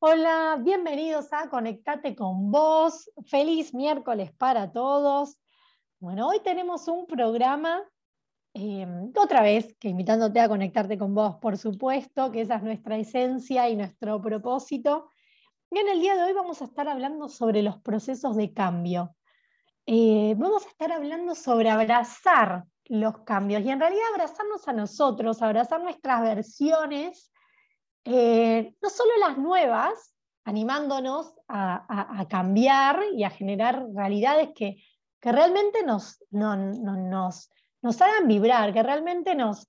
Hola, bienvenidos a Conectate con vos. Feliz miércoles para todos. Bueno, hoy tenemos un programa, em, otra vez, que invitándote a conectarte con vos, por supuesto, que esa es nuestra esencia y nuestro propósito. Y en el día de hoy vamos a estar hablando sobre los procesos de cambio. Eh, vamos a estar hablando sobre abrazar los cambios y en realidad abrazarnos a nosotros, abrazar nuestras versiones eh, no solo las nuevas, animándonos a, cambiar y a generar realidades que, realmente nos, nos, nos hagan vibrar, que realmente nos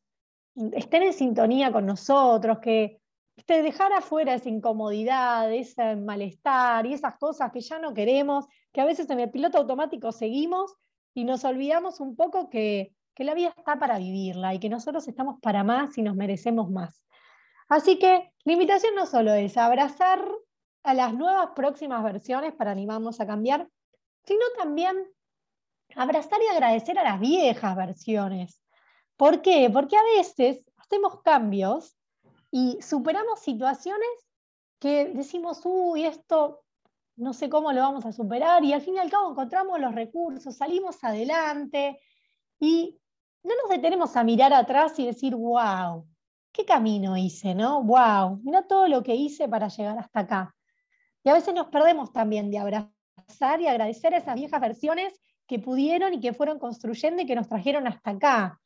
estén en sintonía con nosotros, que este, dejar afuera esa incomodidad, ese malestar y esas cosas que ya no queremos, que a veces en el piloto automático seguimos y nos olvidamos un poco que, que la vida está para vivirla y que nosotros estamos para más y nos merecemos más. Así que la invitación no solo es abrazar a las nuevas próximas versiones para animarnos a cambiar, sino también abrazar y agradecer a las viejas versiones. ¿Por qué? Porque a veces hacemos cambios y superamos situaciones que decimos, uy, esto no sé cómo lo vamos a superar, y al fin y al cabo encontramos los recursos, salimos adelante y no nos detenemos a mirar atrás y decir, wow, ¿qué camino hice? ¿no? ¡Wow! Mira todo lo que hice para llegar hasta acá. Y a veces nos perdemos también de abrazar y agradecer a esas viejas versiones que pudieron y que fueron construyendo y que nos trajeron hasta acá.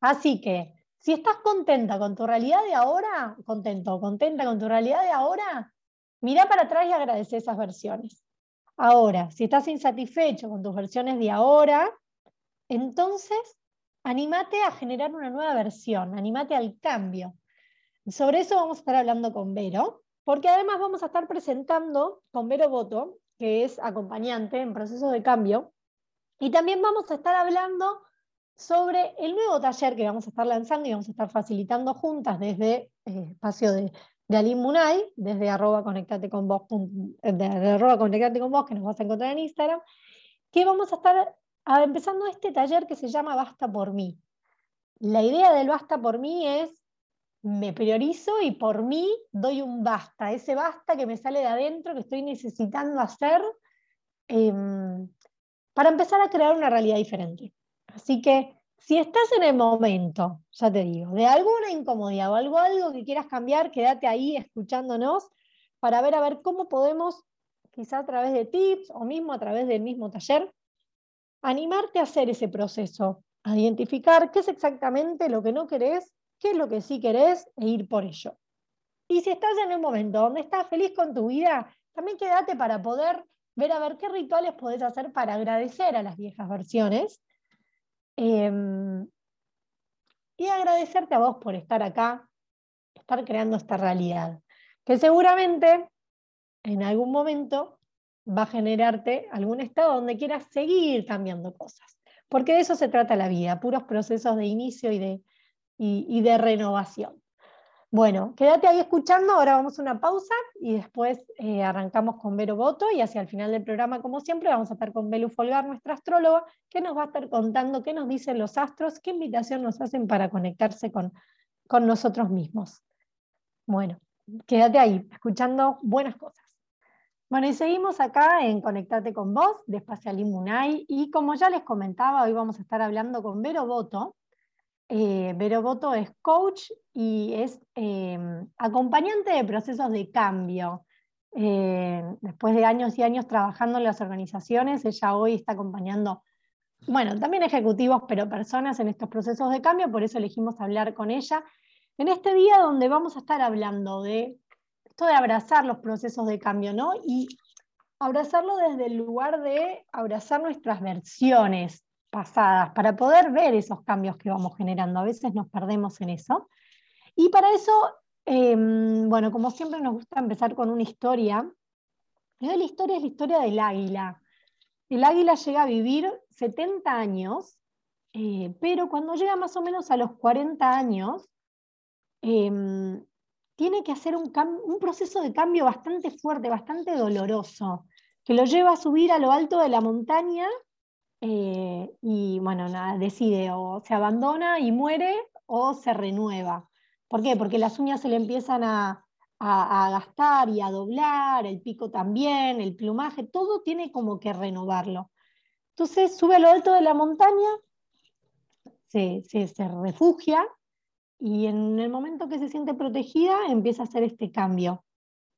Así que, si estás contenta con tu realidad de ahora, contento, contenta con tu realidad de ahora, mira para atrás y agradece esas versiones. Ahora, si estás insatisfecho con tus versiones de ahora, entonces Anímate a generar una nueva versión, anímate al cambio. Sobre eso vamos a estar hablando con Vero, porque además vamos a estar presentando con Vero Boto, que es acompañante en procesos de cambio, y también vamos a estar hablando sobre el nuevo taller que vamos a estar lanzando y vamos a estar facilitando juntas desde el eh, espacio de, de Alim Munay, desde arroba conectate arroba conectate con vos, que nos vas a encontrar en Instagram, que vamos a estar empezando este taller que se llama Basta por mí. La idea del Basta por mí es, me priorizo y por mí doy un basta, ese basta que me sale de adentro, que estoy necesitando hacer, em, para empezar a crear una realidad diferente. Así que si estás en el momento, ya te digo, de alguna incomodidad o algo, algo que quieras cambiar, quédate ahí escuchándonos para ver a ver cómo podemos, quizá a través de tips o mismo a través del mismo taller, animarte a hacer ese proceso, a identificar qué es exactamente lo que no querés, qué es lo que sí querés e ir por ello. Y si estás en un momento donde estás feliz con tu vida, también quédate para poder ver a ver qué rituales podés hacer para agradecer a las viejas versiones. Em, y agradecerte a vos por estar acá, estar creando esta realidad, que seguramente en algún momento va a generarte algún estado donde quieras seguir cambiando cosas. Porque de eso se trata la vida, puros procesos de inicio y de, y, de renovación. Bueno, quédate ahí escuchando, ahora vamos a una pausa y después eh, arrancamos con Vero Boto y hacia el final del programa, como siempre, vamos a estar con Belu Folgar, nuestra astróloga, que nos va a estar contando qué nos dicen los astros, qué invitación nos hacen para conectarse con, con nosotros mismos. Bueno, quédate ahí, escuchando buenas cosas. Bueno, y seguimos acá en Conectate con vos, de Espacial Munay, y como ya les comentaba, hoy vamos a estar hablando con Vero Boto. Eh, Vero Boto es coach y es em, acompañante de procesos de cambio. Eh, después de años y años trabajando en las organizaciones, ella hoy está acompañando, bueno, también ejecutivos, pero personas en estos procesos de cambio, por eso elegimos hablar con ella en este día donde vamos a estar hablando de esto de abrazar los procesos de cambio, ¿no? Y abrazarlo desde el lugar de abrazar nuestras versiones pasadas, para poder ver esos cambios que vamos generando. A veces nos perdemos en eso. Y para eso, em, bueno, como siempre nos gusta empezar con una historia. la historia es la historia del águila. El águila llega a vivir 70 años, eh, pero cuando llega más o menos a los 40 años, em, tiene que hacer un, proceso de cambio bastante fuerte, bastante doloroso, que lo lleva a subir a lo alto de la montaña eh, y, bueno, nada, decide o se abandona y muere o se renueva. ¿Por qué? Porque las uñas se le empiezan a, a, gastar y a doblar, el pico también, el plumaje, todo tiene como que renovarlo. Entonces sube a lo alto de la montaña, se, se, refugia y en el momento que se siente protegida empieza a hacer este cambio,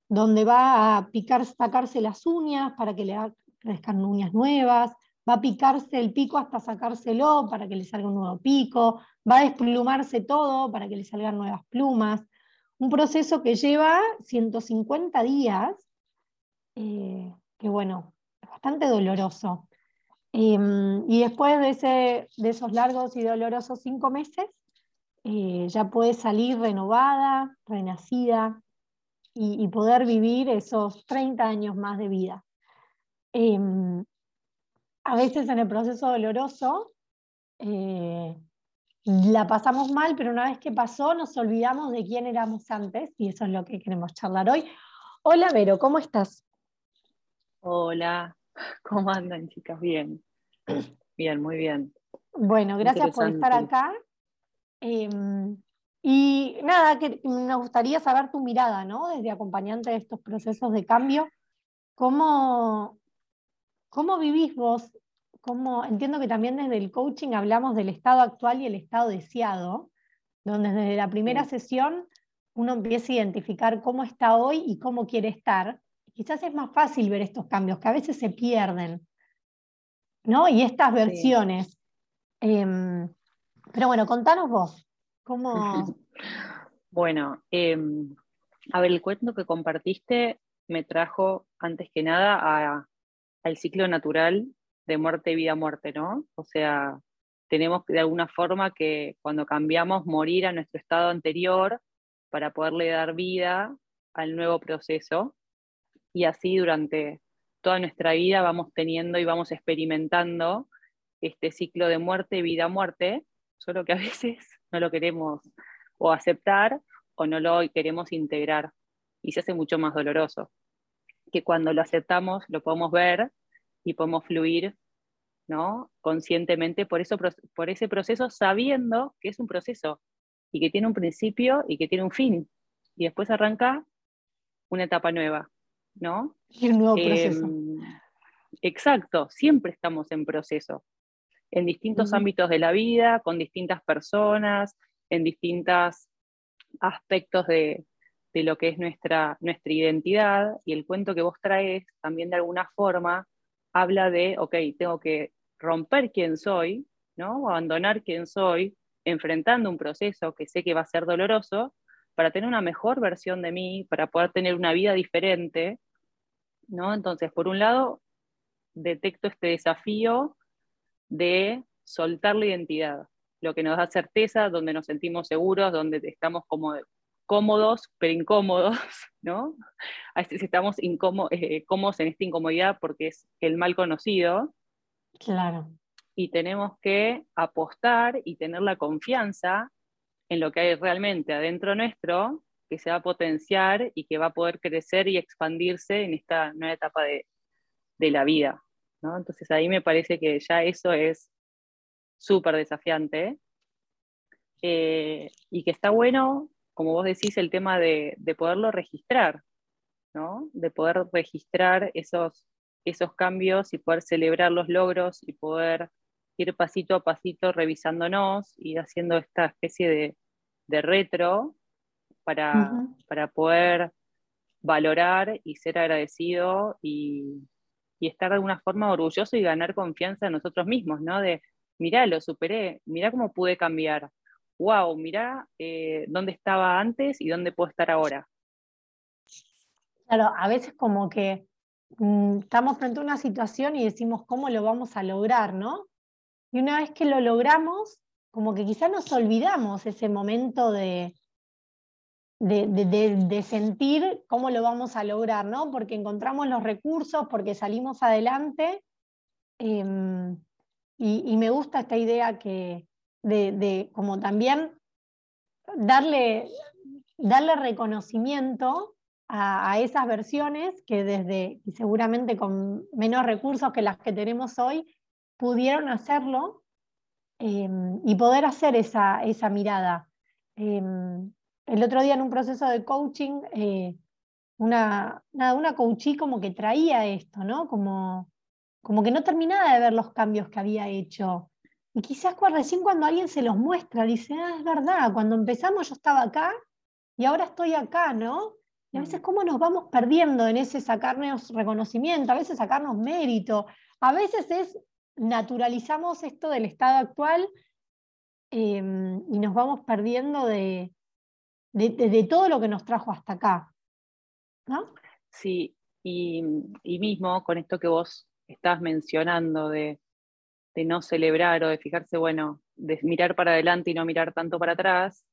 donde va a picar, sacarse las uñas para que le crezcan uñas nuevas, va a picarse el pico hasta sacárselo para que le salga un nuevo pico, va a desplumarse todo para que le salgan nuevas plumas. Un proceso que lleva 150 días, eh, que bueno, es bastante doloroso. Em, y después de, ese, de, esos largos y dolorosos cinco meses, eh, ya puede salir renovada, renacida y, poder vivir esos 30 años más de vida. Em, a veces en el proceso doloroso eh, la pasamos mal, pero una vez que pasó nos olvidamos de quién éramos antes y eso es lo que queremos charlar hoy. Hola Vero, ¿cómo estás? Hola, ¿cómo andan chicas? Bien, bien, muy bien. Bueno, gracias por estar acá. Em, y nada, que nos gustaría saber tu mirada, ¿no? Desde acompañante de estos procesos de cambio, ¿cómo, cómo vivís vos entiendo que también desde el coaching hablamos del estado actual y el estado deseado, donde desde la primera sesión uno empieza a identificar cómo está hoy y cómo quiere estar. Quizás es más fácil ver estos cambios, que a veces se pierden, ¿no? Y estas versiones. Em, pero bueno, contanos vos, ¿cómo...? bueno, em, a ver, el cuento que compartiste me trajo, antes que nada, al ciclo natural de muerte, vida, muerte, ¿no? O sea, tenemos de alguna forma que cuando cambiamos morir a nuestro estado anterior para poderle dar vida al nuevo proceso y así durante toda nuestra vida vamos teniendo y vamos experimentando este ciclo de muerte, vida, muerte, solo que a veces no lo queremos o aceptar o no lo queremos integrar y se hace mucho más doloroso que cuando lo aceptamos lo podemos ver y podemos fluir ¿no? conscientemente por, eso, por ese proceso sabiendo que es un proceso y que tiene un principio y que tiene un fin. Y después arranca una etapa nueva, ¿no? Y un nuevo proceso. Em, exacto, siempre estamos en proceso, en distintos ámbitos de la vida, con distintas personas, en distintos aspectos de, de lo que es nuestra, nuestra identidad. Y el cuento que vos traes también de alguna forma habla de, ok, tengo que romper quién soy, ¿no? abandonar quién soy, enfrentando un proceso que sé que va a ser doloroso, para tener una mejor versión de mí, para poder tener una vida diferente, ¿no? Entonces, por un lado, detecto este desafío de soltar la identidad, lo que nos da certeza, donde nos sentimos seguros, donde estamos como cómodos, pero incómodos, ¿no? A veces estamos eh, cómodos en esta incomodidad porque es el mal conocido. Claro. Y tenemos que apostar y tener la confianza en lo que hay realmente adentro nuestro, que se va a potenciar y que va a poder crecer y expandirse en esta nueva etapa de, la vida. ¿No? Entonces ahí me parece que ya eso es súper desafiante eh, y que está bueno como vos decís, el tema de, poderlo registrar, ¿no? de poder registrar esos, esos cambios y poder celebrar los logros y poder ir pasito a pasito revisándonos y haciendo esta especie de, retro para, para, poder valorar y ser agradecido y, y, estar de alguna forma orgulloso y ganar confianza en nosotros mismos, ¿no? De, mirá, lo superé, mirá cómo pude cambiar, wow, mira eh, dónde estaba antes y dónde puedo estar ahora. Claro, a veces como que mm, estamos frente a una situación y decimos cómo lo vamos a lograr, ¿no? Y una vez que lo logramos, como que quizás nos olvidamos ese momento de, de, sentir cómo lo vamos a lograr, ¿no? Porque encontramos los recursos, porque salimos adelante. Em, y, me gusta esta idea que, de, como también darle, darle reconocimiento a, esas versiones que desde, y seguramente con menos recursos que las que tenemos hoy, pudieron hacerlo em, y poder hacer esa, esa mirada. Em, el otro día en un proceso de coaching, eh, una, nada, una coachí como que traía esto, ¿no? Como, como que no terminaba de ver los cambios que había hecho. Y quizás recién cuando alguien se los muestra, dice, ah, es verdad, cuando empezamos yo estaba acá y ahora estoy acá, ¿no? Y a veces cómo nos vamos perdiendo en ese sacarnos reconocimiento, a veces sacarnos mérito, a veces es naturalizamos esto del estado actual em, y nos vamos perdiendo de, de, todo lo que nos trajo hasta acá. ¿no? Sí, y, mismo con esto que vos estás mencionando de, de no celebrar o de fijarse, bueno, de mirar para adelante y no mirar tanto para atrás,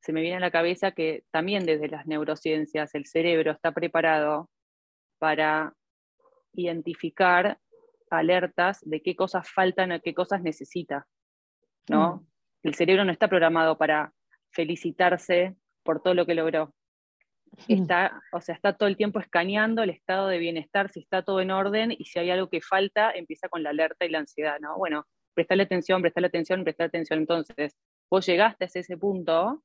se me viene a la cabeza que también desde las neurociencias el cerebro está preparado para identificar alertas de qué cosas faltan o qué cosas necesita. ¿no? Mm. El cerebro no está programado para felicitarse por todo lo que logró. Está, o sea, está todo el tiempo escaneando el estado de bienestar, si está todo en orden y si hay algo que falta, empieza con la alerta y la ansiedad, ¿no? Bueno, prestale atención, prestale atención, prestale atención. Entonces, vos llegaste a ese punto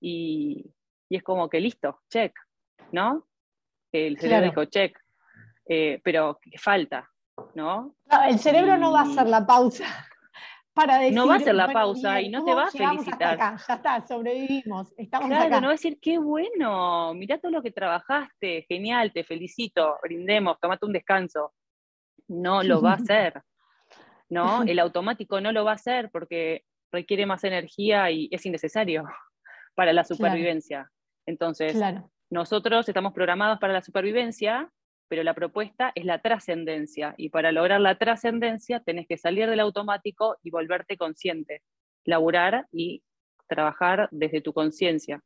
y, es como que listo, check, ¿no? El cerebro dijo check, eh, pero ¿qué falta? ¿no? el cerebro no va a hacer la pausa para decir. No va a hacer la pausa y no te va a felicitar. ya está, sobrevivimos, estamos claro, no va a decir, qué bueno, mirá todo lo que trabajaste, genial, te felicito, brindemos, tomate un descanso. No lo va a hacer, ¿no? El automático no lo va a hacer porque requiere más energía y es innecesario para la supervivencia. Entonces, nosotros estamos programados para la supervivencia, pero la propuesta es la trascendencia y para lograr la trascendencia tenés que salir del automático y volverte consciente, laburar y trabajar desde tu conciencia.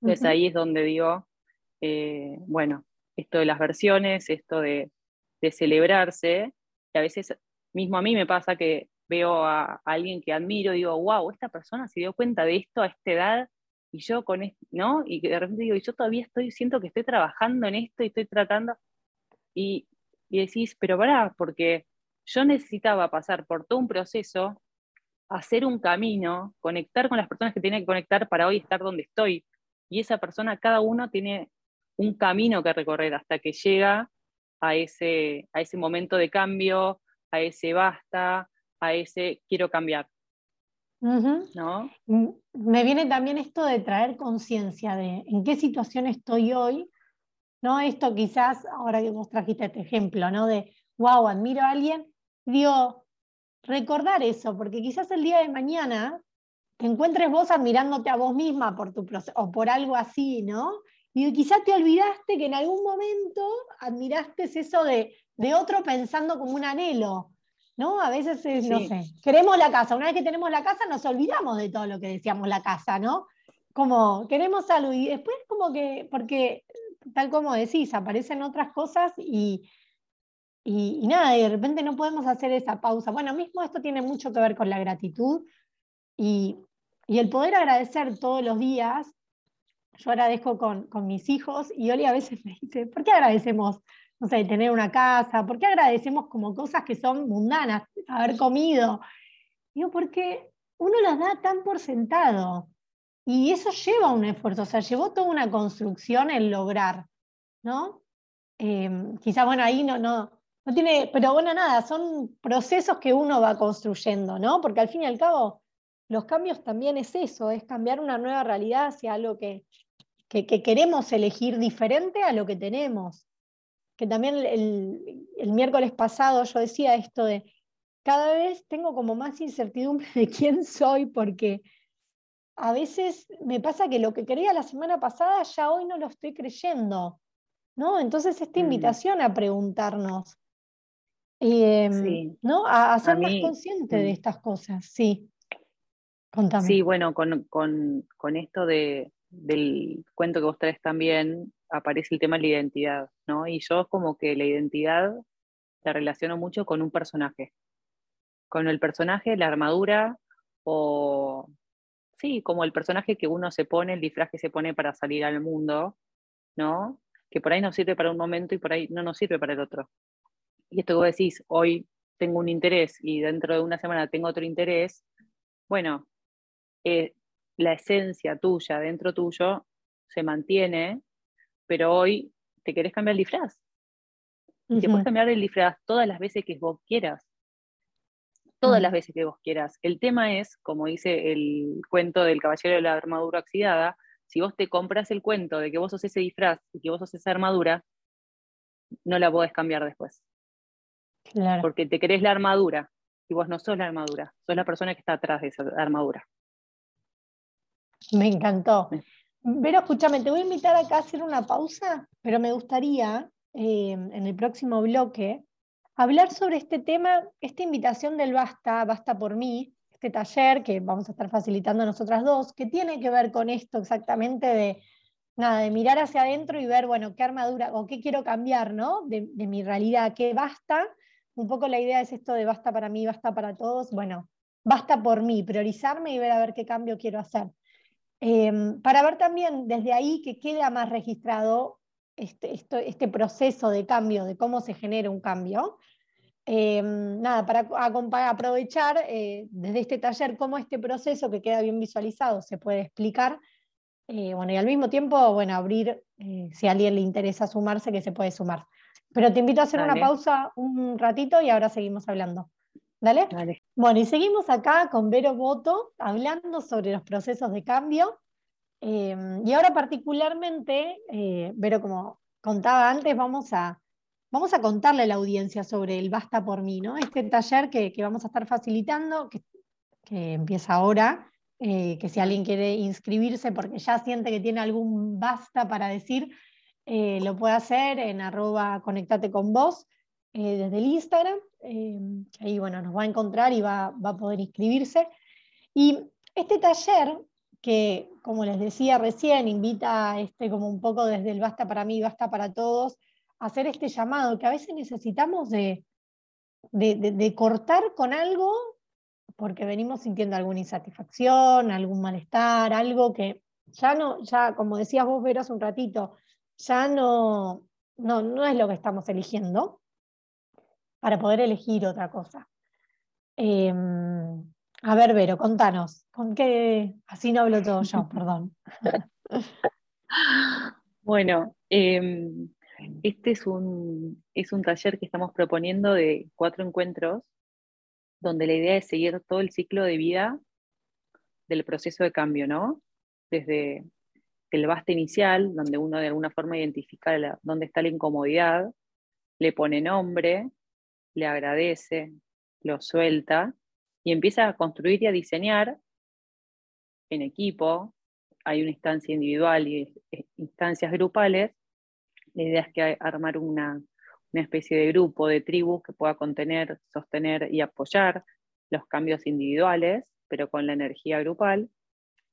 Entonces ahí es donde digo, eh, bueno, esto de las versiones, esto de, celebrarse, y a veces mismo a mí me pasa que veo a, alguien que admiro y digo, wow, esta persona se dio cuenta de esto a esta edad y yo con esto, ¿no? Y de repente digo, yo todavía estoy, siento que estoy trabajando en esto y estoy tratando, y, decís, pero pará, porque yo necesitaba pasar por todo un proceso, hacer un camino, conectar con las personas que tiene que conectar para hoy estar donde estoy. Y esa persona, cada uno tiene un camino que recorrer hasta que llega a ese, a ese momento de cambio, a ese basta, a ese quiero cambiar. ¿No? Me viene también esto de traer conciencia de en qué situación estoy hoy ¿no? Esto quizás, ahora que vos trajiste este ejemplo, ¿no? De, wow, admiro a alguien, digo, recordar eso, porque quizás el día de mañana te encuentres vos admirándote a vos misma por tu proceso, o por algo así, ¿no? Y quizás te olvidaste que en algún momento admiraste eso de, de otro pensando como un anhelo, ¿no? A veces, no sé, queremos la casa, una vez que tenemos la casa nos olvidamos de todo lo que decíamos la casa, ¿no? Como queremos salud y después como que, porque tal como decís, aparecen otras cosas y, y, nada, de repente no podemos hacer esa pausa. Bueno, mismo esto tiene mucho que ver con la gratitud y, el poder agradecer todos los días. Yo agradezco con, con mis hijos y Oli a veces me dice, ¿por qué agradecemos? No sé, tener una casa, ¿por qué agradecemos como cosas que son mundanas, haber comido? Digo, porque uno las da tan por sentado. Y eso lleva un esfuerzo, o sea, llevó toda una construcción el lograr, ¿no? Eh, quizás, bueno, ahí no, no, no tiene, pero bueno, nada, son procesos que uno va construyendo, ¿no? Porque al fin y al cabo, los cambios también es eso, es cambiar una nueva realidad hacia algo que, que, queremos elegir diferente a lo que tenemos. Que también el, el miércoles pasado yo decía esto de, cada vez tengo como más incertidumbre de quién soy porque a veces me pasa que lo que creía la semana pasada ya hoy no lo estoy creyendo, ¿no? Entonces esta mm. invitación a preguntarnos, em, ¿no? A, ser más consciente de mm. estas cosas, sí. Contame. Sí, bueno, con, esto de, del cuento que vos traes también, aparece el tema de la identidad, ¿no? Y yo como que la identidad la relaciono mucho con un personaje, con el personaje, la armadura o sí, como el personaje que uno se pone, el disfraz que se pone para salir al mundo, ¿no? Que por ahí nos sirve para un momento y por ahí no nos sirve para el otro. Y esto que vos decís, hoy tengo un interés y dentro de una semana tengo otro interés, bueno, eh, la esencia tuya dentro tuyo se mantiene, pero hoy te querés cambiar el disfraz. Y te puedes cambiar el disfraz todas las veces que vos quieras. Todas las veces que vos quieras. El tema es, como dice el cuento del caballero de la armadura oxidada, si vos te compras el cuento de que vos sos ese disfraz y que vos sos esa armadura, no la podés cambiar después. Porque te querés la armadura y vos no sos la armadura, sos la persona que está atrás de esa armadura. Me encantó. Pero escúchame, te voy a invitar acá a hacer una pausa, pero me gustaría eh, en el próximo bloque hablar sobre este tema, esta invitación del Basta, Basta por mí, este taller que vamos a estar facilitando nosotras dos, que tiene que ver con esto exactamente de, nada, de mirar hacia adentro y ver, bueno, qué armadura o qué quiero cambiar, ¿no? De mi realidad, qué basta. Un poco la idea es esto de basta para mí, basta para todos. Bueno, basta por mí, priorizarme y ver a ver qué cambio quiero hacer. Em, para ver también desde ahí que queda más registrado este, este, proceso de cambio, de cómo se genera un cambio. Em, nada, para aprovechar eh, desde este taller cómo este proceso que queda bien visualizado se puede explicar. Eh, bueno, y al mismo tiempo, bueno, abrir, eh, si a alguien le interesa sumarse, que se puede sumar. Pero te invito a hacer una pausa un ratito y ahora seguimos hablando. ¿Dale? Bueno, y seguimos acá con Vero Boto hablando sobre los procesos de cambio. Em, y ahora particularmente, eh, Vero, como contaba antes, vamos a, vamos a contarle a la audiencia sobre el Basta por mí, ¿no? Este taller que, vamos a estar facilitando, que, empieza ahora, eh, que si alguien quiere inscribirse porque ya siente que tiene algún basta para decir, eh, lo puede hacer en arroba conectate con vos desde el Instagram Em, ahí bueno, nos va a encontrar y va, a poder inscribirse. Y este taller, que como les decía recién, invita este, como un poco desde el basta para mí, basta para todos, a hacer este llamado, que a veces necesitamos de, de, cortar con algo porque venimos sintiendo alguna insatisfacción, algún malestar, algo que ya no, ya como decías vos, Vero, hace un ratito, ya no, no, no es lo que estamos eligiendo para poder elegir otra cosa. Em, a ver, Vero, contanos, ¿con qué? Así no hablo todo yo, perdón. Bueno, em, este es un, es un taller que estamos proponiendo de cuatro encuentros, donde la idea es seguir todo el ciclo de vida del proceso de cambio, ¿no? Desde el basta inicial, donde uno de alguna forma identifica dónde está la incomodidad, le pone nombre, le agradece, lo suelta y empieza a construir y a diseñar en equipo. Hay una instancia individual y instancias grupales. La idea es que armar una, especie de grupo, de tribu que pueda contener, sostener y apoyar los cambios individuales, pero con la energía grupal,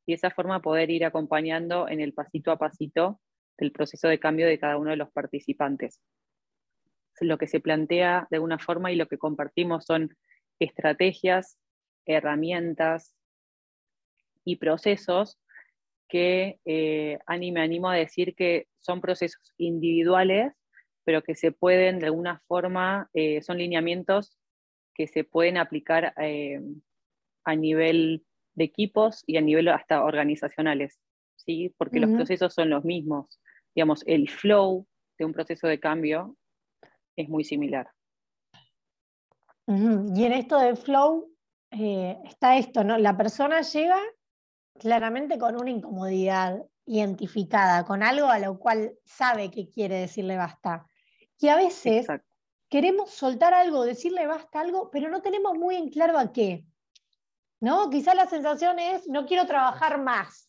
y de esa forma poder ir acompañando en el pasito a pasito del proceso de cambio de cada uno de los participantes lo que se plantea de alguna forma y lo que compartimos son estrategias, herramientas y procesos que eh, me animo a decir que son procesos individuales, pero que se pueden de alguna forma, eh, son lineamientos que se pueden aplicar eh, a nivel de equipos y a nivel hasta organizacionales, ¿sí? porque los procesos son los mismos. Digamos, el flow de un proceso de cambio es muy similar. Y en esto de flow eh, está esto, ¿no? La persona llega claramente con una incomodidad identificada, con algo a lo cual sabe que quiere decirle basta. Y a veces queremos soltar algo, decirle basta algo, pero no tenemos muy en claro a qué. ¿No? Quizás la sensación es no quiero trabajar más.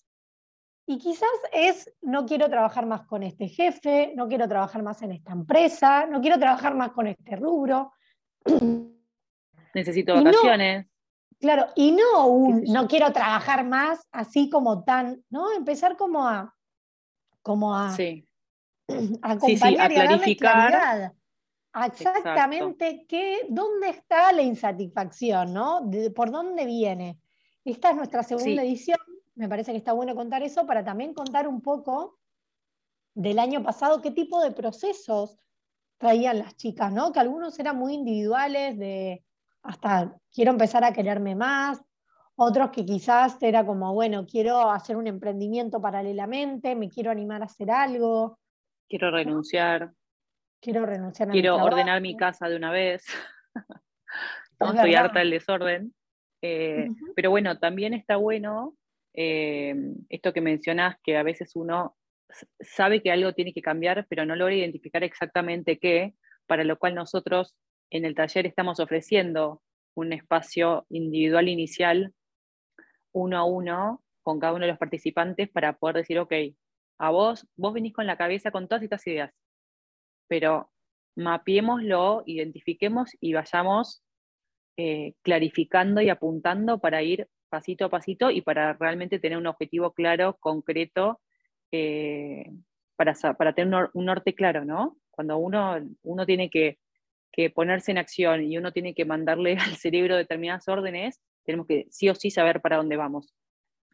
Y quizás es, no quiero trabajar más con este jefe, no quiero trabajar más en esta empresa, no quiero trabajar más con este rubro. Necesito vacaciones. claro, y no no quiero trabajar más así como tan, ¿no? Empezar como a, como a, sí. a acompañar a clarificar. exactamente qué, dónde está la insatisfacción, ¿no? ¿Por dónde viene? Esta es nuestra segunda edición me parece que está bueno contar eso para también contar un poco del año pasado, qué tipo de procesos traían las chicas, ¿no? Que algunos eran muy individuales, de hasta quiero empezar a quererme más, otros que quizás era como, bueno, quiero hacer un emprendimiento paralelamente, me quiero animar a hacer algo. Quiero renunciar. Quiero renunciar a Quiero ordenar mi casa de una vez. no estoy harta del desorden. Eh, pero bueno, también está bueno eh, esto que mencionás, que a veces uno sabe que algo tiene que cambiar, pero no logra identificar exactamente qué, para lo cual nosotros en el taller estamos ofreciendo un espacio individual inicial, uno a uno, con cada uno de los participantes, para poder decir, ok, a vos, vos venís con la cabeza con todas estas ideas, pero mapiémoslo, identifiquemos y vayamos eh, clarificando y apuntando para ir pasito a pasito y para realmente tener un objetivo claro, concreto, eh, para, para, tener un, norte claro, ¿no? Cuando uno, uno tiene que, que, ponerse en acción y uno tiene que mandarle al cerebro determinadas órdenes, tenemos que sí o sí saber para dónde vamos.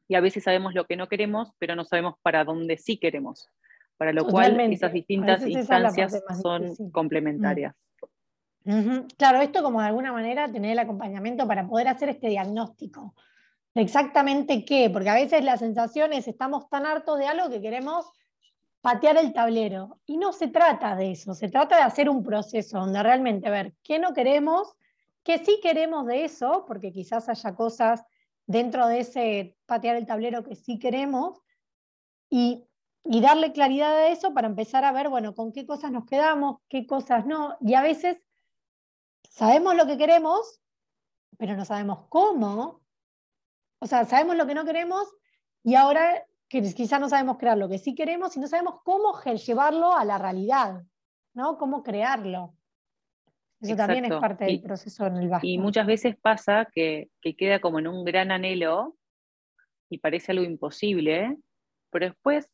Y a veces sabemos lo que no queremos, pero no sabemos para dónde sí queremos. Para lo cual esas distintas instancias son complementarias. Claro, esto como de alguna manera tener el acompañamiento para poder hacer este diagnóstico exactamente qué, porque a veces la sensación es estamos tan hartos de algo que queremos patear el tablero. Y no se trata de eso, se trata de hacer un proceso donde realmente ver qué no queremos, qué sí queremos de eso, porque quizás haya cosas dentro de ese patear el tablero que sí queremos, y, y darle claridad a eso para empezar a ver, bueno, con qué cosas nos quedamos, qué cosas no, y a veces sabemos lo que queremos, pero no sabemos cómo. O sea, sabemos lo que no queremos y ahora que quizás no sabemos crear lo que sí queremos y no sabemos cómo llevarlo a la realidad, ¿no? Cómo crearlo. Eso también es parte del proceso en el basta. Y muchas veces pasa que, que, queda como en un gran anhelo y parece algo imposible, pero después,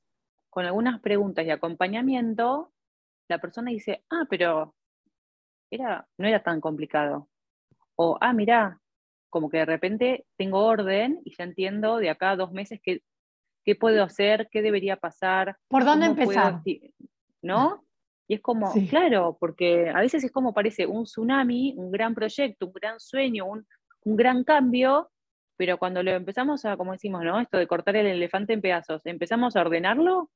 con algunas preguntas y acompañamiento, la persona dice, ah, pero no era tan complicado. O, ah, mira, como que de repente tengo orden y ya entiendo de acá a dos meses qué, qué puedo hacer, qué debería pasar. ¿Por dónde empezar? ¿No? Y es como, claro, porque a veces es como parece un tsunami, un gran proyecto, un gran sueño, un, un gran cambio, pero cuando lo empezamos a, como decimos, ¿no? Esto de cortar el elefante en pedazos, empezamos a ordenarlo,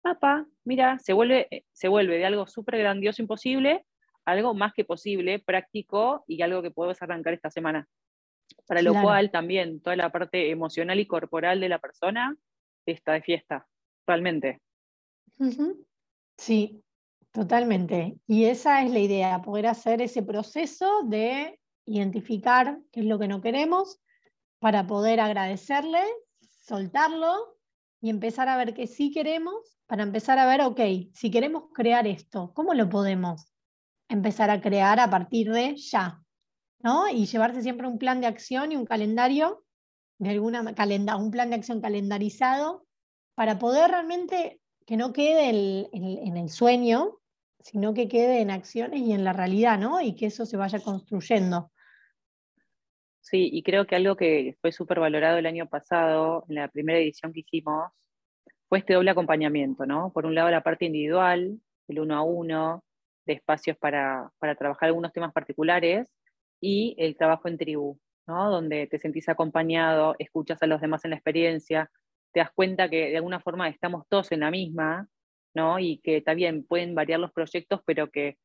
papá, mira, se vuelve, eh, se vuelve de algo súper grandioso, imposible, algo más que posible, práctico y algo que podemos arrancar esta semana. Para lo cual también toda la parte emocional y corporal de la persona está de fiesta, realmente. Sí, totalmente. Y esa es la idea, poder hacer ese proceso de identificar qué es lo que no queremos para poder agradecerle, soltarlo y empezar a ver qué sí queremos, para empezar a ver, ok, si queremos crear esto, ¿cómo lo podemos empezar a crear a partir de ya, ¿no? Y llevarse siempre un plan de acción y un calendario, de alguna calenda, un plan de acción calendarizado, para poder realmente que no quede en el sueño, sino que quede en acciones y en la realidad, ¿no? Y que eso se vaya construyendo. Sí, y creo que algo que fue súper valorado el año pasado, en la primera edición que hicimos, fue este doble acompañamiento, ¿no? Por un lado la parte individual, el uno a uno, de espacios para, trabajar algunos temas particulares y el trabajo en tribu, ¿no? donde te sentís acompañado, escuchas a los demás en la experiencia, te das cuenta que de alguna forma estamos todos en la misma, ¿no? y que también pueden variar los proyectos, pero que,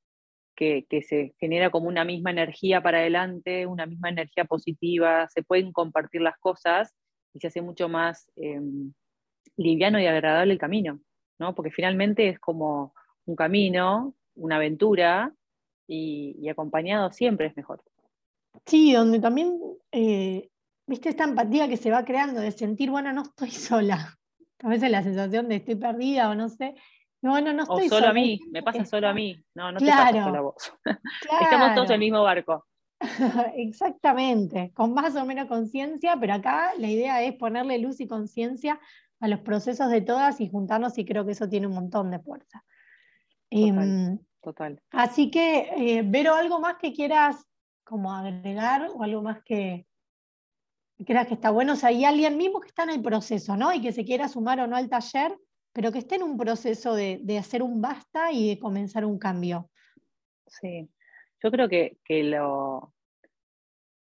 que, se genera como una misma energía para adelante, una misma energía positiva, se pueden compartir las cosas y se hace mucho más em, liviano y agradable el camino, ¿no? porque finalmente es como un camino una aventura y, acompañado siempre es mejor. Sí, donde también, eh, viste, esta empatía que se va creando de sentir, bueno, no estoy sola. A veces la sensación de estoy perdida o no sé. Bueno, no estoy o solo a mí, me pasa solo a mí. No, no claro, te pasa solo a vos. Estamos todos en el mismo barco. Exactamente, con más o menos conciencia, pero acá la idea es ponerle luz y conciencia a los procesos de todas y juntarnos y creo que eso tiene un montón de fuerza. Em, total. Así que, eh, Vero, ¿algo más que quieras como agregar o algo más que, creas que está bueno? O sea, hay alguien mismo que está en el proceso, ¿no? Y que se quiera sumar o no al taller, pero que esté en un proceso de, hacer un basta y de comenzar un cambio. Sí, yo creo que, que lo,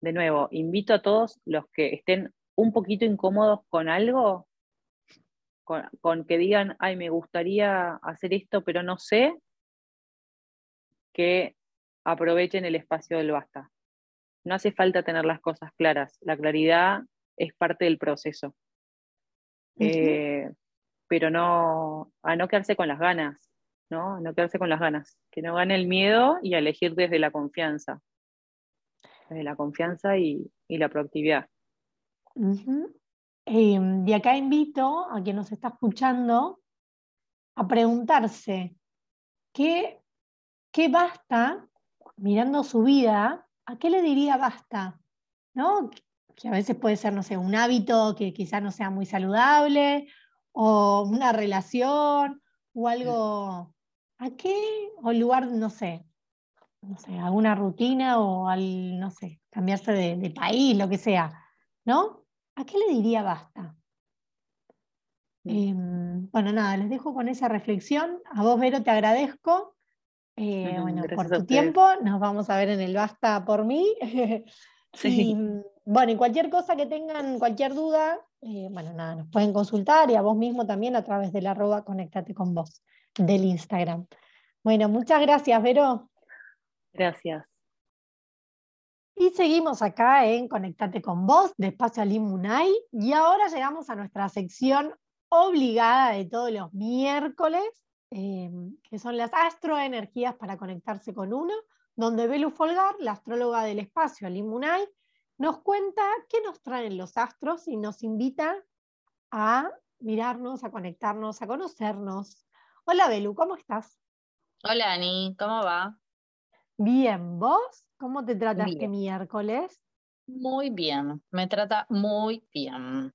de nuevo, invito a todos los que estén un poquito incómodos con algo, con, que digan, ay, me gustaría hacer esto, pero no sé, que aprovechen el espacio del basta. No hace falta tener las cosas claras, la claridad es parte del proceso. Eh, pero no, a no quedarse con las ganas, ¿no? no quedarse con las ganas, que no gane el miedo y a elegir desde la confianza, desde la confianza y, la proactividad. Y acá invito a quien nos está escuchando a preguntarse, ¿qué, qué basta, mirando su vida, a qué le diría basta? ¿No? Que a veces puede ser, no sé, un hábito que quizás no sea muy saludable, o una relación, o algo, ¿a qué? O lugar, no sé, no sé, alguna rutina o al, no sé, cambiarse de, país, lo que sea, ¿no? ¿A qué le diría basta? Em, bueno, nada, les dejo con esa reflexión. A vos, Vero, te agradezco. Eh, bueno, por tu tiempo. Nos vamos a ver en el Basta por mí. sí. bueno, y cualquier cosa que tengan, cualquier duda, eh, bueno, nada, nos pueden consultar y a vos mismo también a través del arroba conectate con vos del Instagram. Bueno, muchas gracias, Vero. Gracias. Y seguimos acá en Conectate con vos, de Espacio Alimunay, y ahora llegamos a nuestra sección obligada de todos los miércoles, eh, que son las astroenergías para conectarse con uno, donde Belu Folgar, la astróloga del espacio Alimunay, nos cuenta qué nos traen los astros y nos invita a mirarnos, a conectarnos, a conocernos. Hola Belu, ¿cómo estás? Hola Ani, ¿cómo va? Bien, ¿vos? ¿Cómo te trata este miércoles? Muy bien, me trata muy bien.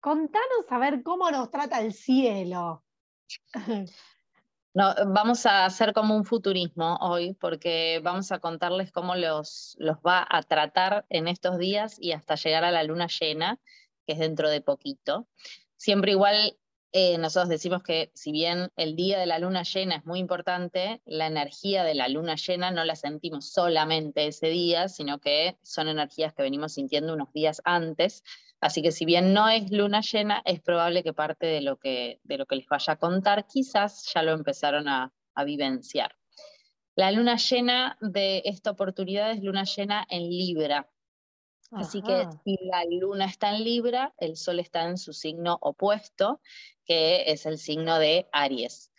Contanos a ver cómo nos trata el cielo. No, vamos a hacer como un futurismo hoy, porque vamos a contarles cómo los, los va a tratar en estos días y hasta llegar a la luna llena, que es dentro de poquito. Siempre igual eh, nosotros decimos que si bien el día de la luna llena es muy importante, la energía de la luna llena no la sentimos solamente ese día, sino que son energías que venimos sintiendo unos días antes. Así que si bien no es luna llena, es probable que parte de lo que, de lo que les vaya a contar quizás ya lo empezaron a, vivenciar. La luna llena de esta oportunidad es luna llena en Libra. Así que si la luna está en Libra, el sol está en su signo opuesto, que es el signo de Aries.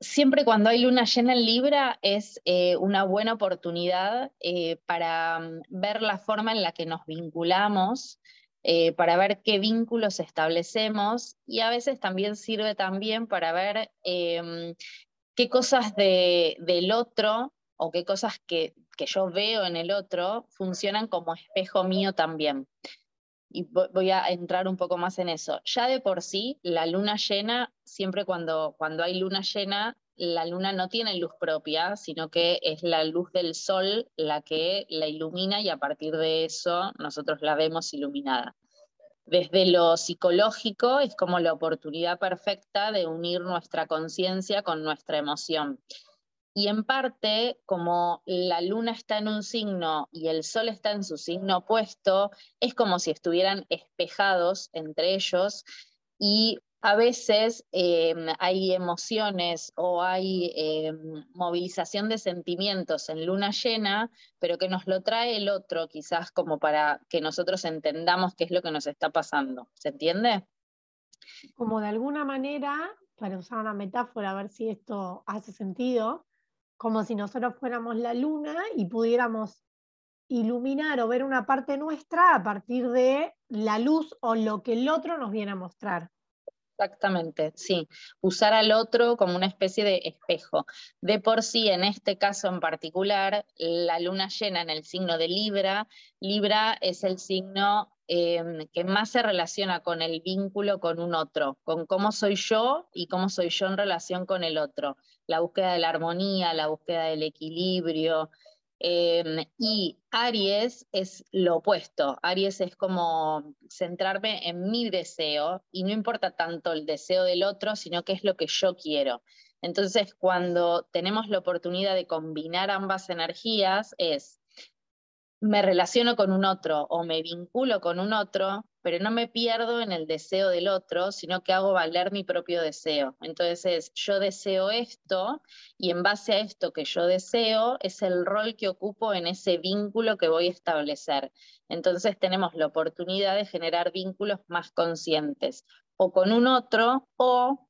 Siempre cuando hay luna llena en Libra es eh, una buena oportunidad eh, para mm, ver la forma en la que nos vinculamos eh, para ver qué vínculos establecemos y a veces también sirve también para ver em, qué cosas del otro o qué cosas que, yo veo en el otro funcionan como espejo mío también. Y voy a entrar un poco más en eso. Ya de por sí, la luna llena, siempre cuando, cuando hay luna llena, la luna no tiene luz propia, sino que es la luz del sol la que la ilumina y a partir de eso nosotros la vemos iluminada. Desde lo psicológico es como la oportunidad perfecta de unir nuestra conciencia con nuestra emoción. Y en parte, como la luna está en un signo y el sol está en su signo opuesto, es como si estuvieran espejados entre ellos y a veces em, hay emociones o hay em, movilización de sentimientos en luna llena, pero que nos lo trae el otro, quizás como para que nosotros entendamos qué es lo que nos está pasando. ¿Se entiende? Como de alguna manera, para usar una metáfora, a ver si esto hace sentido, como si nosotros fuéramos la luna y pudiéramos iluminar o ver una parte nuestra a partir de la luz o lo que el otro nos viene a mostrar. Exactamente, sí. Usar al otro como una especie de espejo. De por sí, en este caso en particular, la luna llena en el signo de Libra, Libra es el signo em, que más se relaciona con el vínculo con un otro, con cómo soy yo y cómo soy yo en relación con el otro. La búsqueda de la armonía, la búsqueda del equilibrio, Em, y Aries es lo opuesto. Aries es como centrarme en mi deseo y no importa tanto el deseo del otro, sino qué es lo que yo quiero. Entonces, cuando tenemos la oportunidad de combinar ambas energías, es me relaciono con un otro o me vinculo con un otro, pero no me pierdo en el deseo del otro, sino que hago valer mi propio deseo. Entonces, yo deseo esto y en base a esto que yo deseo es el rol que ocupo en ese vínculo que voy a establecer. Entonces, tenemos la oportunidad de generar vínculos más conscientes, o con un otro o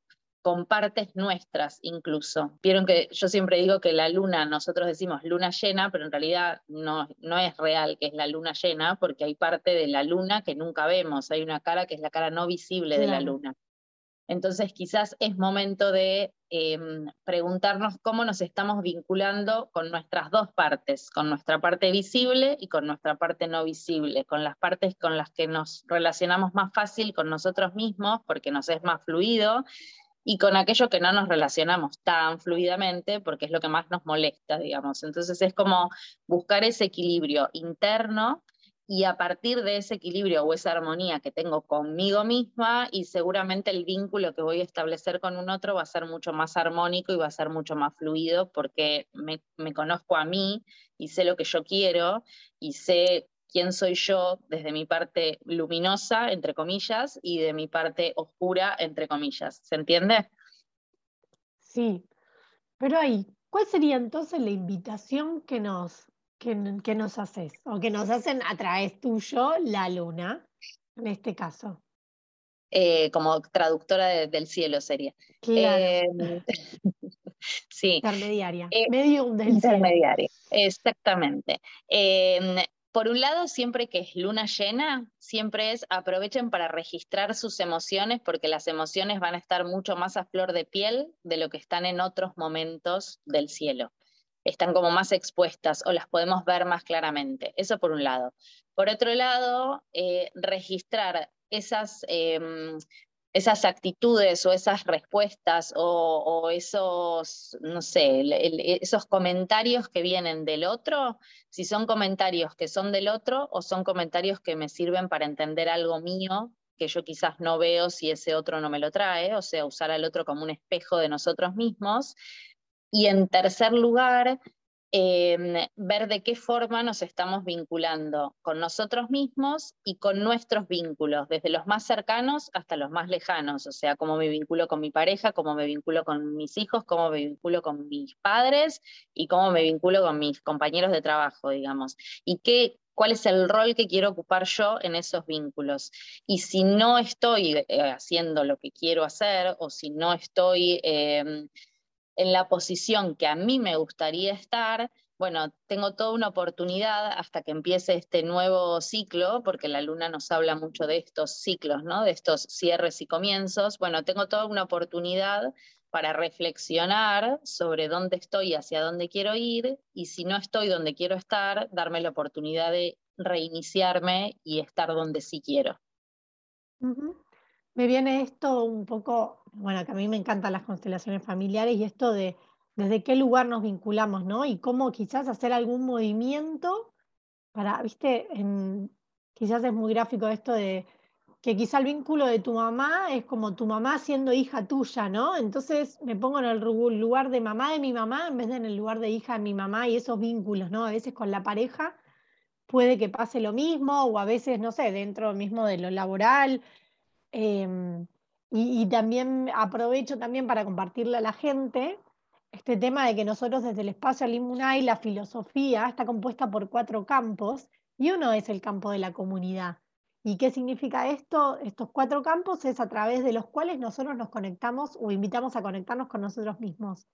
con partes nuestras incluso. Vieron que yo siempre digo que la luna, nosotros decimos luna llena, pero en realidad no, no es real que es la luna llena, porque hay parte de la luna que nunca vemos, hay una cara que es la cara no visible de la luna. Entonces quizás es momento de em, preguntarnos cómo nos estamos vinculando con nuestras dos partes, con nuestra parte visible y con nuestra parte no visible, con las partes con las que nos relacionamos más fácil con nosotros mismos porque nos es más fluido y con aquello que no nos relacionamos tan fluidamente porque es lo que más nos molesta, digamos. Entonces es como buscar ese equilibrio interno y a partir de ese equilibrio o esa armonía que tengo conmigo misma y seguramente el vínculo que voy a establecer con un otro va a ser mucho más armónico y va a ser mucho más fluido porque me, me conozco a mí y sé lo que yo quiero y sé quién soy yo desde mi parte luminosa, entre comillas, y de mi parte oscura, entre comillas. ¿Se entiende? Sí, pero ahí, ¿cuál sería entonces la invitación que nos, que, nos haces o que nos hacen a través tuyo la luna, en este caso? Eh, como traductora del cielo sería. Claro. Em, sí. Intermediaria. Eh, Medium del intermediaria, exactamente. Por un lado, siempre que es luna llena, siempre es aprovechen para registrar sus emociones porque las emociones van a estar mucho más a flor de piel de lo que están en otros momentos del cielo. Están como más expuestas o las podemos ver más claramente. Eso por un lado. Por otro lado, eh, registrar esas em, esas actitudes o esas respuestas o, esos, no sé, esos comentarios que vienen del otro, si son comentarios que son del otro o son comentarios que me sirven para entender algo mío que yo quizás no veo si ese otro no me lo trae, o sea, usar al otro como un espejo de nosotros mismos. Y en tercer lugar, Em, ver de qué forma nos estamos vinculando con nosotros mismos y con nuestros vínculos, desde los más cercanos hasta los más lejanos, o sea, cómo me vinculo con mi pareja, cómo me vinculo con mis hijos, cómo me vinculo con mis padres y cómo me vinculo con mis compañeros de trabajo, digamos. Y qué, cuál es el rol que quiero ocupar yo en esos vínculos. Y si no estoy eh, haciendo lo que quiero hacer o si no estoy em, en la posición que a mí me gustaría estar, bueno, tengo toda una oportunidad hasta que empiece este nuevo ciclo, porque la luna nos habla mucho de estos ciclos, ¿no? De estos cierres y comienzos. Bueno, tengo toda una oportunidad para reflexionar sobre dónde estoy hacia dónde quiero ir, y si no estoy donde quiero estar, darme la oportunidad de reiniciarme y estar donde sí quiero. Me viene esto un poco bueno, que a mí me encantan las constelaciones familiares y esto de desde qué lugar nos vinculamos, ¿no? Y cómo quizás hacer algún movimiento para, viste, quizás es muy gráfico esto de que quizá el vínculo de tu mamá es como tu mamá siendo hija tuya, ¿no? Entonces me pongo en el lugar de mamá de mi mamá en vez de en el lugar de hija de mi mamá y esos vínculos, ¿no? A veces con la pareja puede que pase lo mismo o a veces, no sé, dentro mismo de lo laboral. Em, y, también aprovecho también para compartirle a la gente este tema de que nosotros desde el espacio Alimunay, la filosofía está compuesta por cuatro campos y uno es el campo de la comunidad. ¿Y qué significa esto? Estos cuatro campos es a través de los cuales nosotros nos conectamos o invitamos a conectarnos con nosotros mismos.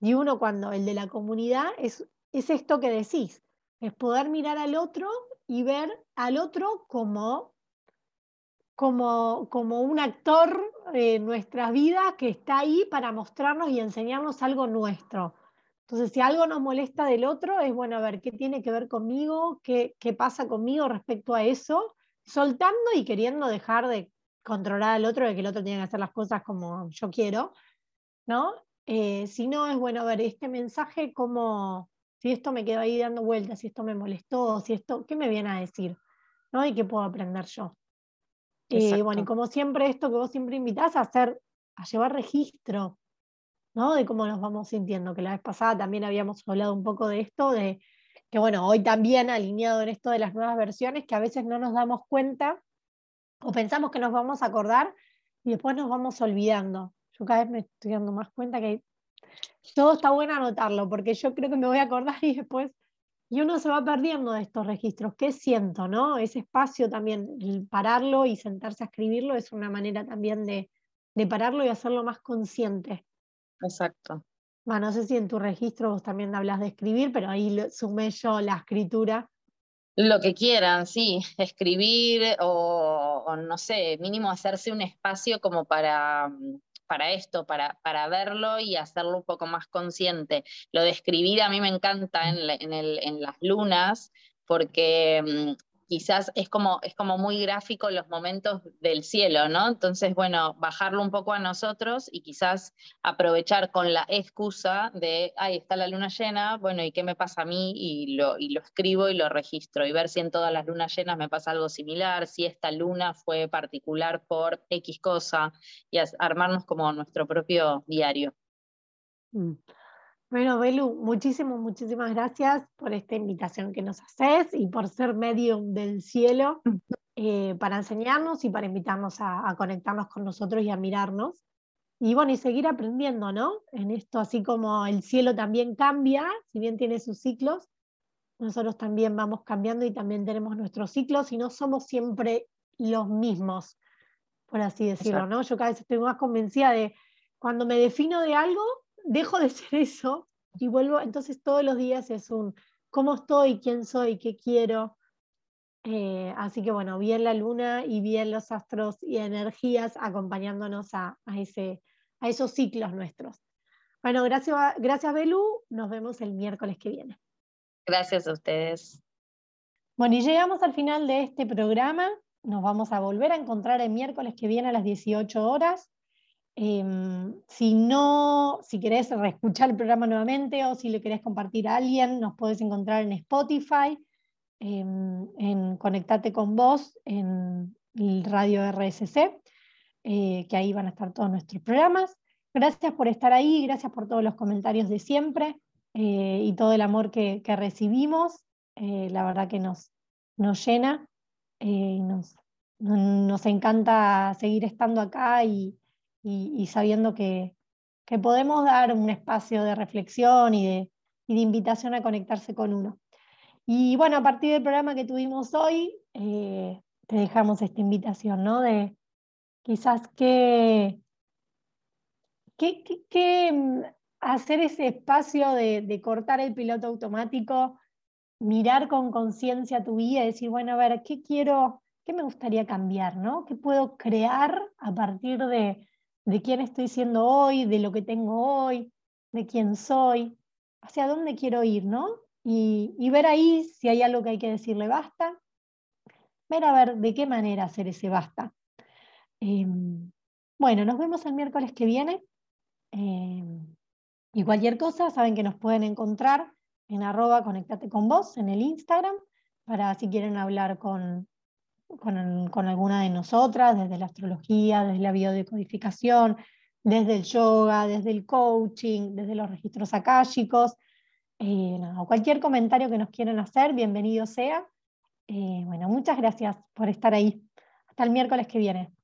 Y uno cuando el de la comunidad es, es esto que decís, es poder mirar al otro y ver al otro como como, como un actor en nuestras vidas que está ahí para mostrarnos y enseñarnos algo nuestro. Entonces, si algo nos molesta del otro, es bueno, ver, ¿qué tiene que ver conmigo? ¿Qué, qué pasa conmigo respecto a eso? Soltando y queriendo dejar de controlar al otro, de que el otro tiene que hacer las cosas como yo quiero, ¿no? Eh, si no, es bueno, ver, este mensaje, como, si esto me quedó ahí dando vueltas, si esto me molestó, si esto, ¿qué me viene a decir? ¿No? ¿Y qué puedo aprender yo? Eh, bueno, y como siempre, esto que vos siempre invitás a hacer, a llevar registro, ¿no? De cómo nos vamos sintiendo, que la vez pasada también habíamos hablado un poco de esto, de que bueno, hoy también alineado en esto de las nuevas versiones, que a veces no nos damos cuenta o pensamos que nos vamos a acordar y después nos vamos olvidando. Yo cada vez me estoy dando más cuenta que todo está bueno anotarlo, porque yo creo que me voy a acordar y después, y uno se va perdiendo de estos registros. ¿Qué siento, no? Ese espacio también, pararlo y sentarse a escribirlo es una manera también de, de pararlo y hacerlo más consciente. Exacto. Bueno, no sé si en tu registro vos también hablas de escribir, pero ahí sumé yo la escritura. Lo que quieran, sí, escribir o, no sé, mínimo hacerse un espacio como para, mm, para esto, para, para, verlo y hacerlo un poco más consciente. Lo de escribir a mí me encanta en, en, el, en las lunas porque mm, quizás es como, es como muy gráfico los momentos del cielo, ¿no? Entonces, bueno, bajarlo un poco a nosotros y quizás aprovechar con la excusa de, ahí está la luna llena, bueno, ¿y qué me pasa a mí? Y lo, y lo escribo y lo registro y ver si en todas las lunas llenas me pasa algo similar, si esta luna fue particular por X cosa y armarnos como nuestro propio diario. Mm. Bueno, Belu, muchísimas, muchísimas gracias por esta invitación que nos haces y por ser medio del cielo eh, para enseñarnos y para invitarnos a, conectarnos con nosotros y a mirarnos. Y bueno, y seguir aprendiendo, ¿no? En esto, así como el cielo también cambia, si bien tiene sus ciclos, nosotros también vamos cambiando y también tenemos nuestros ciclos y no somos siempre los mismos, por así decirlo, ¿no? Yo cada vez estoy más convencida de cuando me defino de algo, dejo de ser eso y vuelvo, entonces todos los días es un cómo estoy, quién soy, qué quiero. Eh, así que bueno, bien la luna y bien los astros y energías acompañándonos a, ese, a esos ciclos nuestros. Bueno, gracias, gracias Belu, nos vemos el miércoles que viene. Gracias a ustedes. Bueno, y llegamos al final de este programa. Nos vamos a volver a encontrar el miércoles que viene a las 18 horas. Em, si no, si querés reescuchar el programa nuevamente o si le querés compartir a alguien, nos puedes encontrar en Spotify, em, en Conectate con Vos, en Radio RSC, eh, que ahí van a estar todos nuestros programas. Gracias por estar ahí, gracias por todos los comentarios de siempre eh, y todo el amor que, recibimos. Eh, la verdad que nos, nos llena, nos, nos encanta seguir estando acá y, y, sabiendo que, podemos dar un espacio de reflexión y de, invitación a conectarse con uno. Y bueno, a partir del programa que tuvimos hoy, eh, te dejamos esta invitación, ¿no? De quizás que, mm, hacer ese espacio de, de, cortar el piloto automático, mirar con conciencia tu vida y decir, bueno, a ver, ¿qué quiero, qué me gustaría cambiar, ¿no? ¿Qué puedo crear a partir de, de quién estoy siendo hoy, de lo que tengo hoy, de quién soy, hacia dónde quiero ir, ¿no? Y, ver ahí si hay algo que hay que decirle basta, ver a ver de qué manera hacer ese basta. Em, bueno, nos vemos el miércoles que viene. Em, y cualquier cosa, saben que nos pueden encontrar en arroba conectate con vos en el Instagram, para si quieren hablar con, con, alguna de nosotras, desde la astrología, desde la biodecodificación, desde el yoga, desde el coaching, desde los registros akáshicos. Eh, cualquier comentario que nos quieran hacer, bienvenido sea. Eh, bueno, muchas gracias por estar ahí. Hasta el miércoles que viene.